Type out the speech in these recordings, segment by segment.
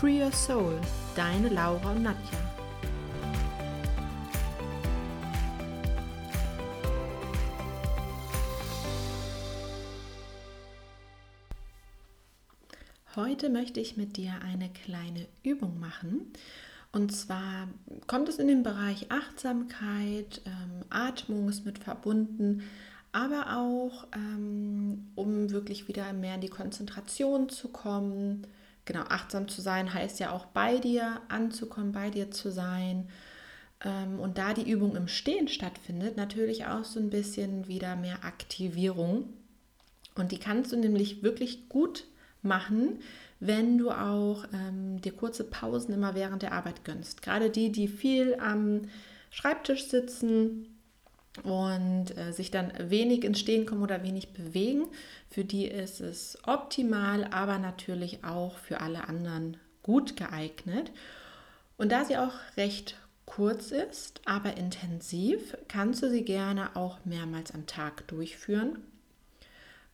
Free Your Soul, deine Laura und Nadja. Heute möchte ich mit dir eine kleine Übung machen. Und zwar kommt es in den Bereich Achtsamkeit, ähm, Atmung ist mit verbunden, aber auch ähm, um wirklich wieder mehr in die Konzentration zu kommen. Genau, achtsam zu sein heißt ja auch bei dir anzukommen, bei dir zu sein. Ähm, und da die Übung im Stehen stattfindet, natürlich auch so ein bisschen wieder mehr Aktivierung. Und die kannst du nämlich wirklich gut machen, wenn du auch ähm, dir kurze Pausen immer während der Arbeit gönnst. Gerade die, die viel am Schreibtisch sitzen und äh, sich dann wenig ins Stehen kommen oder wenig bewegen, für die ist es optimal, aber natürlich auch für alle anderen gut geeignet. Und da sie auch recht kurz ist, aber intensiv, kannst du sie gerne auch mehrmals am Tag durchführen.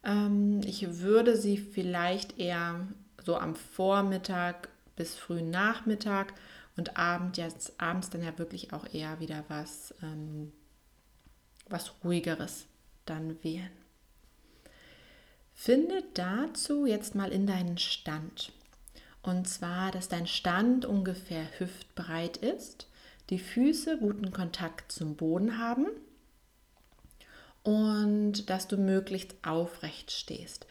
Ähm, ich würde sie vielleicht eher so am Vormittag bis frühen Nachmittag und Abend jetzt, abends dann ja wirklich auch eher wieder was, ähm, was ruhigeres dann wählen. Finde dazu jetzt mal in deinen Stand. Und zwar, dass dein Stand ungefähr hüftbreit ist, die Füße guten Kontakt zum Boden haben und dass du möglichst aufrecht stehst,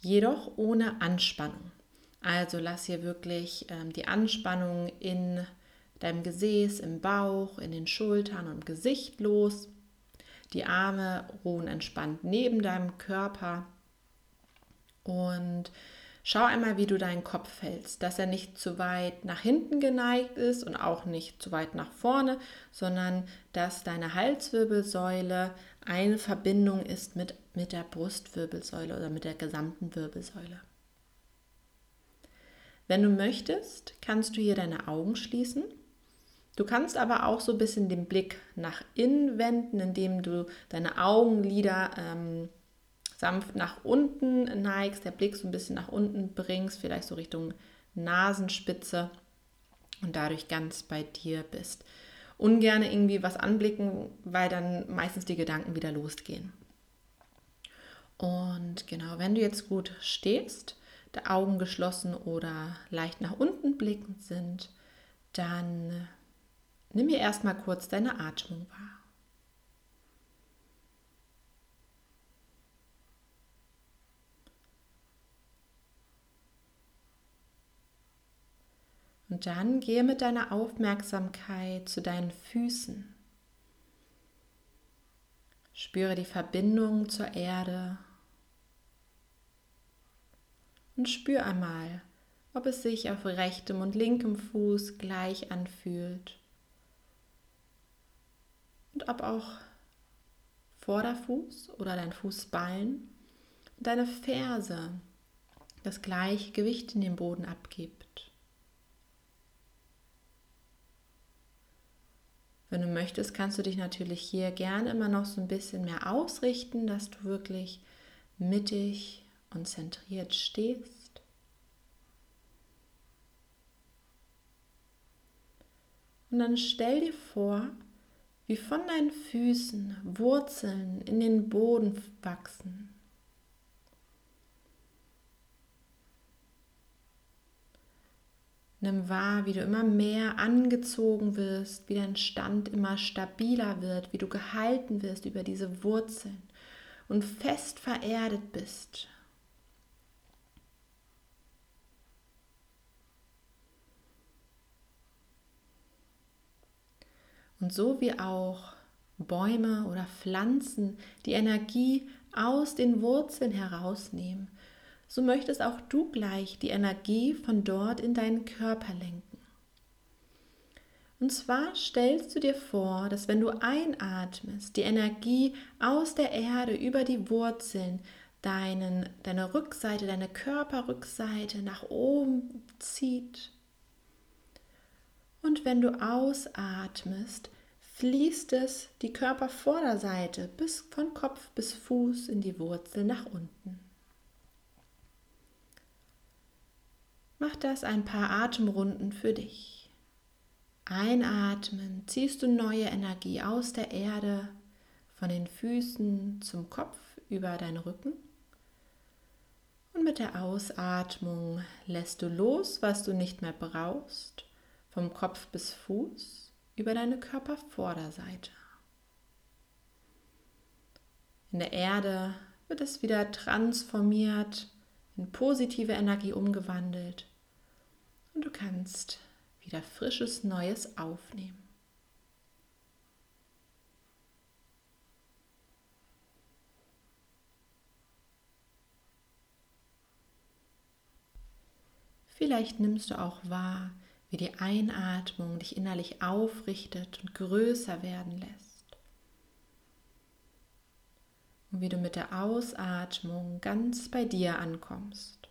jedoch ohne Anspannung. Also lass hier wirklich ähm, die Anspannung in deinem Gesäß, im Bauch, in den Schultern und Gesicht los. Die Arme ruhen entspannt neben deinem Körper und schau einmal, wie du deinen Kopf hältst, dass er nicht zu weit nach hinten geneigt ist und auch nicht zu weit nach vorne, sondern dass deine Halswirbelsäule eine Verbindung ist mit, mit der Brustwirbelsäule oder mit der gesamten Wirbelsäule. Wenn du möchtest, kannst du hier deine Augen schließen. Du kannst aber auch so ein bisschen den Blick nach innen wenden, indem du deine Augenlider ähm, sanft nach unten neigst, der Blick so ein bisschen nach unten bringst, vielleicht so Richtung Nasenspitze und dadurch ganz bei dir bist. Ungern irgendwie was anblicken, weil dann meistens die Gedanken wieder losgehen. Und genau, wenn du jetzt gut stehst, der Augen geschlossen oder leicht nach unten blickend sind, dann nimm mir erstmal kurz deine Atmung wahr. Und dann gehe mit deiner Aufmerksamkeit zu deinen Füßen. Spüre die Verbindung zur Erde und spür einmal, ob es sich auf rechtem und linkem Fuß gleich anfühlt und ob auch Vorderfuß oder dein Fußballen und deine Ferse das gleiche Gewicht in den Boden abgibt. Wenn du möchtest, kannst du dich natürlich hier gerne immer noch so ein bisschen mehr ausrichten, dass du wirklich mittig und zentriert stehst. Und dann stell dir vor, wie von deinen Füßen Wurzeln in den Boden wachsen. Nimm wahr, wie du immer mehr angezogen wirst, wie dein Stand immer stabiler wird, wie du gehalten wirst über diese Wurzeln und fest vererdet bist Und so wie auch Bäume oder Pflanzen die Energie aus den Wurzeln herausnehmen, so möchtest auch du gleich die Energie von dort in deinen Körper lenken. Und zwar stellst du dir vor, dass wenn du einatmest, die Energie aus der Erde über die Wurzeln deinen, deine Rückseite, deine Körperrückseite nach oben zieht. Und wenn du ausatmest, fließt es die Körpervorderseite bis von Kopf bis Fuß in die Wurzel nach unten. Mach das ein paar Atemrunden für dich. Einatmen, ziehst du neue Energie aus der Erde, von den Füßen zum Kopf über deinen Rücken. Und mit der Ausatmung lässt du los, was du nicht mehr brauchst, vom Kopf bis Fuß über deine Körpervorderseite. In der Erde wird es wieder transformiert, in positive Energie umgewandelt und du kannst wieder frisches Neues aufnehmen. Vielleicht nimmst du auch wahr, wie die Einatmung dich innerlich aufrichtet und größer werden lässt. Und wie du mit der Ausatmung ganz bei dir ankommst.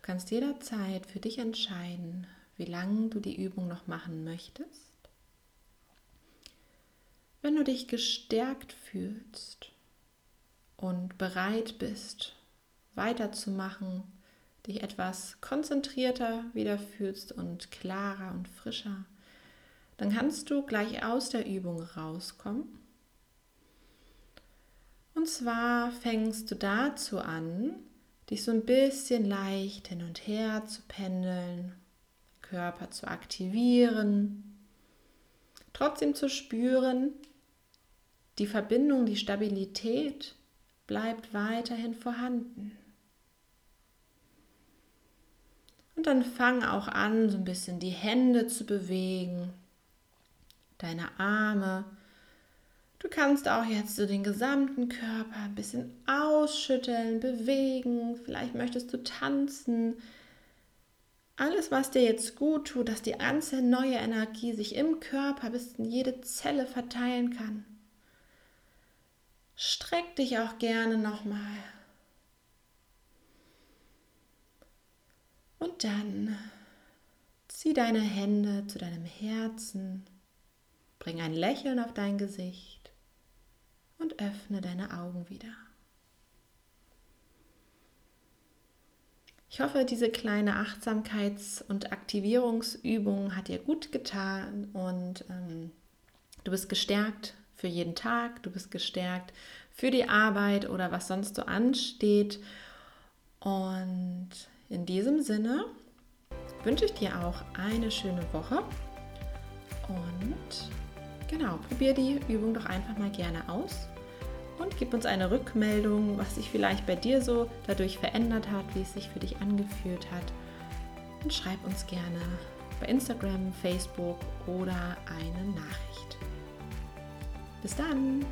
Du kannst jederzeit für dich entscheiden, wie lange du die Übung noch machen möchtest. Wenn du dich gestärkt fühlst und bereit bist, weiterzumachen, dich etwas konzentrierter wieder fühlst und klarer und frischer, dann kannst du gleich aus der Übung rauskommen. Und zwar fängst du dazu an, dich so ein bisschen leicht hin und her zu pendeln, Körper zu aktivieren, trotzdem zu spüren, die Verbindung, die Stabilität bleibt weiterhin vorhanden. Und dann fang auch an, so ein bisschen die Hände zu bewegen, deine Arme, Du kannst auch jetzt so den gesamten Körper ein bisschen ausschütteln, bewegen. Vielleicht möchtest du tanzen. Alles, was dir jetzt gut tut, dass die ganze neue Energie sich im Körper bis in jede Zelle verteilen kann. Streck dich auch gerne nochmal. Und dann zieh deine Hände zu deinem Herzen. Bring ein Lächeln auf dein Gesicht und öffne deine Augen wieder. Ich hoffe, diese kleine Achtsamkeits- und Aktivierungsübung hat dir gut getan und ähm, du bist gestärkt für jeden Tag, du bist gestärkt für die Arbeit oder was sonst so ansteht. Und in diesem Sinne wünsche ich dir auch eine schöne Woche und genau, probier die Übung doch einfach mal gerne aus und gib uns eine Rückmeldung, was sich vielleicht bei dir so dadurch verändert hat, wie es sich für dich angefühlt hat. Und schreib uns gerne bei Instagram, Facebook oder eine Nachricht. Bis dann!